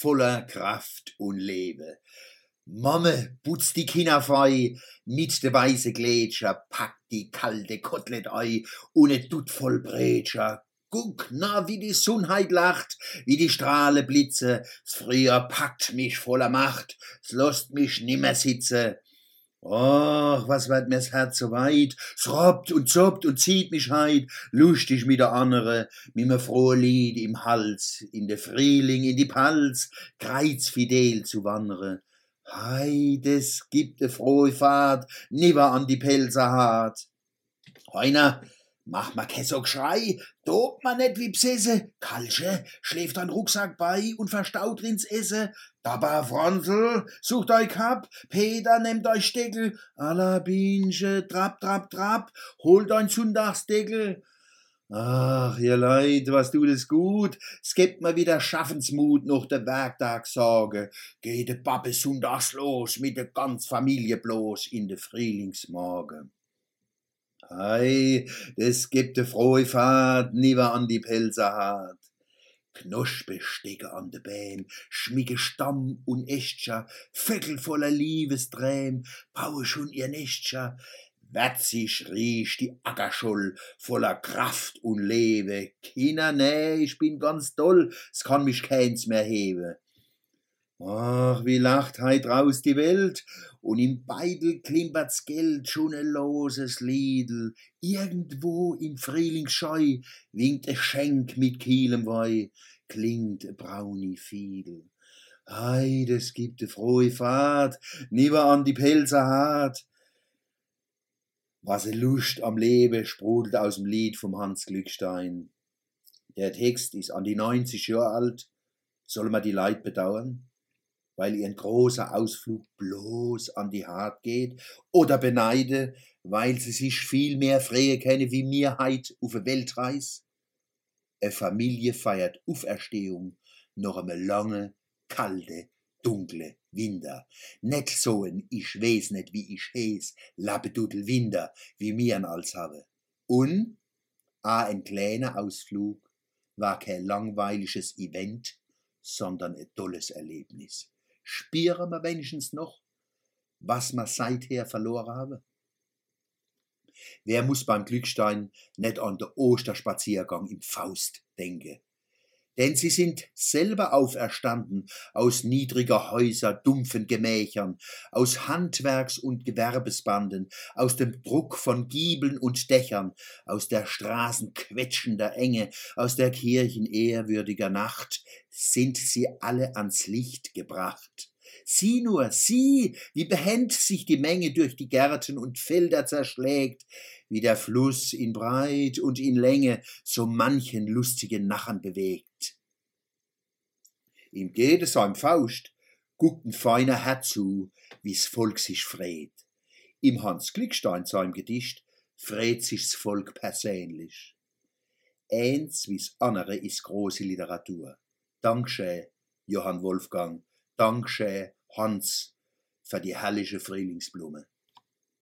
voller Kraft und Leben. Mamme putzt die Kinder fei, mit de weiße Gletscher, packt die kalte Kotelett ei et tut voll Bretscher. Guck, na, wie die Sonnheit lacht, wie die Strahle blitze, s Früher packt mich voller Macht, s lost mich nimmer sitze. Och, was wird mir's Herz so weit, s robbt und zoppt und zieht mich heit, lustig mit der andere, mit me frohe Lied im Hals, in de Frühling, in die Palz, kreuzfidel zu wandere. Hei, des gibt de frohe Fahrt, niver an die Pelzer hart. Heiner, mach ma ke so Geschrei, dobt ma net wie Psesse, Kalsche schläft an Rucksack bei und verstaut drin's Esse. Dabei Franzl, sucht euch Kap, Peter nehmt euch Steckel, Alabinche, trapp, trapp, trapp, holt ein Sonntagsdeckel. Ach, ihr Leid, was tut es gut, es gibt mir wieder Schaffensmut noch der Werktagssorge, geht de Pappe sonntags los mit der ganz Familie bloß in de Frühlingsmorgen. Ei, es gibt frohe Fahrt, niewer an die Pelzer hart. Knoschbestecke an de Bäm, schmicke Stamm und Äscher, Vögel voller Liebesträm, baue schon ihr Nächtscher, Wetzig riecht die Ackerscholl voller Kraft und Lewe. Kinder, nee, ich bin ganz doll, es kann mich keins mehr hebe. Ach, wie lacht heit raus die Welt, und im Beidel klimpert's Geld schon ein loses Liedel. Irgendwo im Frühlingsscheu winkt e Schenk mit kielem Wei, klingt e brauni Fiedel. Ei, das gibt e frohe Fahrt, nieber an die Pelzer hart. Was e Lust am Leben sprudelt aus dem Lied vom Hans Glückstein. Der Text ist an die 90 Jahre alt. Soll man die Leid bedauern? Weil ihr ein großer Ausflug bloß an die Hart geht, oder beneide, weil sie sich viel mehr freie kenne wie mir heit auf a Weltreis? E Familie feiert Auferstehung noch einmal lange, kalte, dunkle Winter. Net soen, ich weiß net, wie ich hees, lappedudel Winter, wie mir'n als habe. Und, a ein kleiner Ausflug war kein langweiliges Event, sondern ein tolles Erlebnis spüren wir wenigstens noch, was wir seither verloren haben? Wer muss beim Glückstein nicht an den Osterspaziergang im Faust denken? Denn sie sind selber auferstanden aus niedriger Häuser, dumpfen Gemächern, aus Handwerks- und Gewerbesbanden, aus dem Druck von Giebeln und Dächern, aus der Straßen quetschender Enge, aus der Kirchen ehrwürdiger Nacht, sind sie alle ans Licht gebracht. Sieh nur, sieh, wie behend sich die Menge durch die Gärten und Felder zerschlägt, wie der Fluss in Breit und in Länge so manchen lustigen Nachen bewegt. Ihm geht es am Faust, guckt ein feiner Herr zu, wie's Volk sich freht. Im Hans Glückstein seinem Gedicht freht sich's Volk persönlich. Eins wie's andere ist große Literatur. Dankeschön, Johann Wolfgang. Dankeschön, Hans, für die herrliche Frühlingsblume.